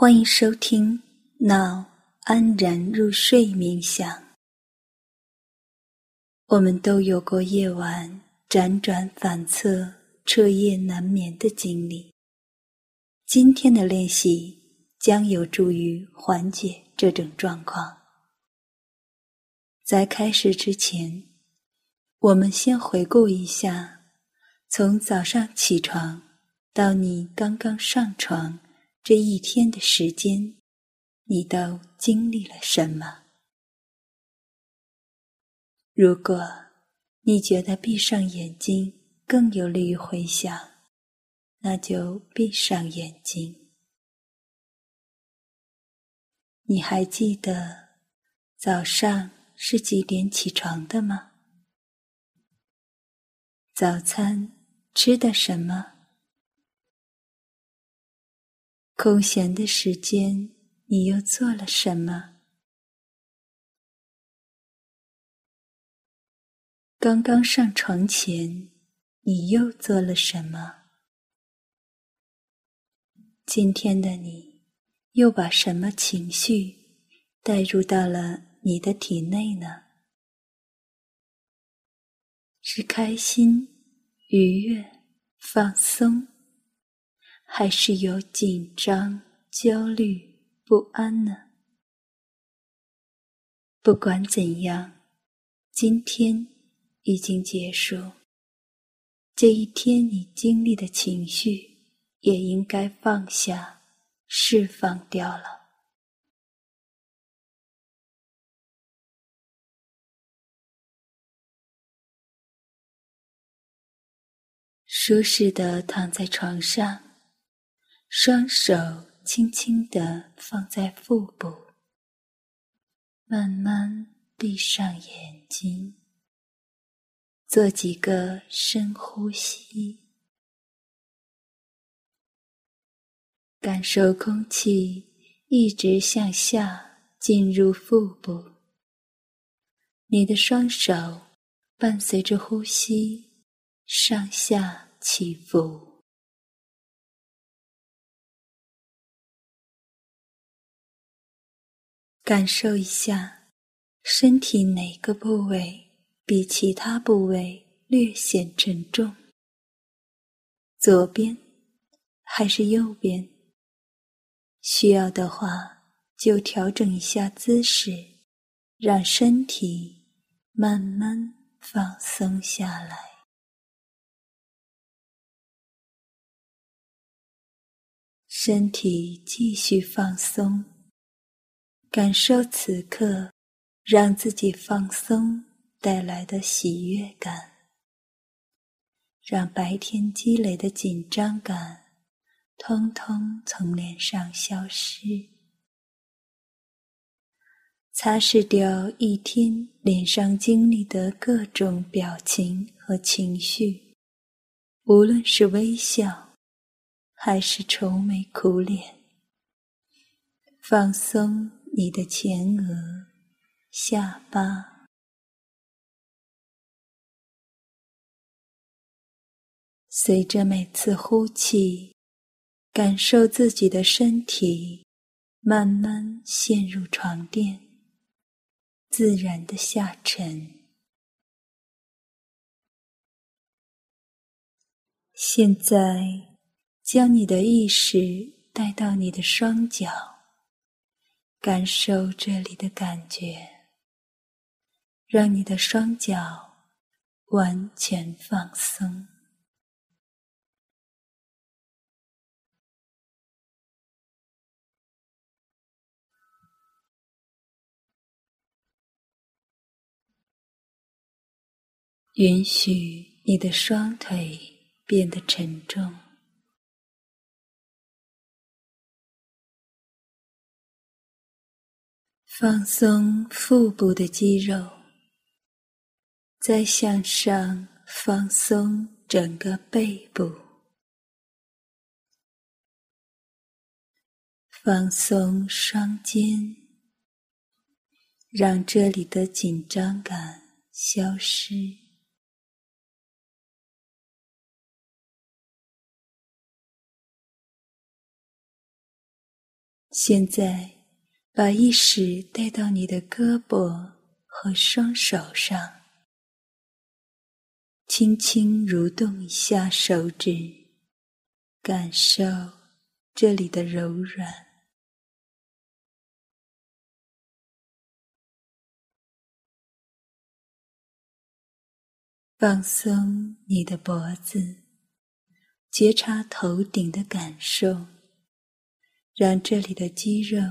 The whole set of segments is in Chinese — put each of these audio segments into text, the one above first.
欢迎收听《Now 安然入睡冥想》。我们都有过夜晚辗转反侧、彻夜难眠的经历。今天的练习将有助于缓解这种状况。在开始之前，我们先回顾一下，从早上起床到你刚刚上床。这一天的时间，你都经历了什么？如果你觉得闭上眼睛更有利于回想，那就闭上眼睛。你还记得早上是几点起床的吗？早餐吃的什么？空闲的时间，你又做了什么？刚刚上床前，你又做了什么？今天的你，又把什么情绪带入到了你的体内呢？是开心、愉悦、放松？还是有紧张、焦虑、不安呢？不管怎样，今天已经结束。这一天你经历的情绪也应该放下、释放掉了。舒适的躺在床上。双手轻轻地放在腹部，慢慢闭上眼睛，做几个深呼吸，感受空气一直向下进入腹部。你的双手伴随着呼吸上下起伏。感受一下，身体哪个部位比其他部位略显沉重？左边还是右边？需要的话，就调整一下姿势，让身体慢慢放松下来。身体继续放松。感受此刻让自己放松带来的喜悦感，让白天积累的紧张感通通从脸上消失，擦拭掉一天脸上经历的各种表情和情绪，无论是微笑还是愁眉苦脸，放松。你的前额、下巴，随着每次呼气，感受自己的身体慢慢陷入床垫，自然的下沉。现在，将你的意识带到你的双脚。感受这里的感觉，让你的双脚完全放松，允许你的双腿变得沉重。放松腹部的肌肉，再向上放松整个背部，放松双肩，让这里的紧张感消失。现在，把意识带到你的胳膊和双手上，轻轻蠕动一下手指，感受这里的柔软。放松你的脖子，觉察头顶的感受，让这里的肌肉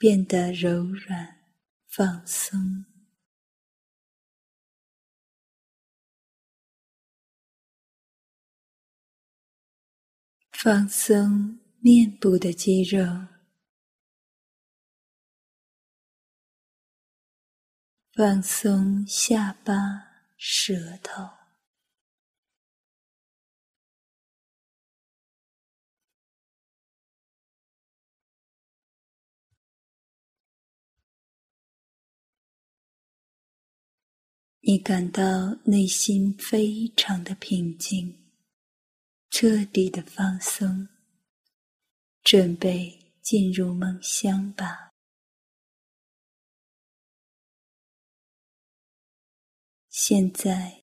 变得柔软、放松。放松面部的肌肉，放松下巴。舌头，你感到内心非常的平静，彻底的放松，准备进入梦乡吧。现在，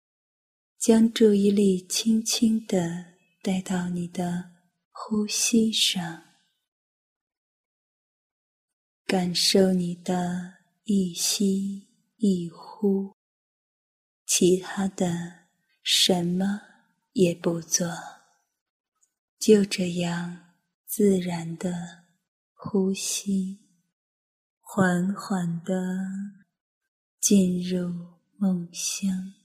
将注意力轻轻地带到你的呼吸上，感受你的一吸一呼，其他的什么也不做，就这样自然的呼吸，缓缓的进入。梦乡。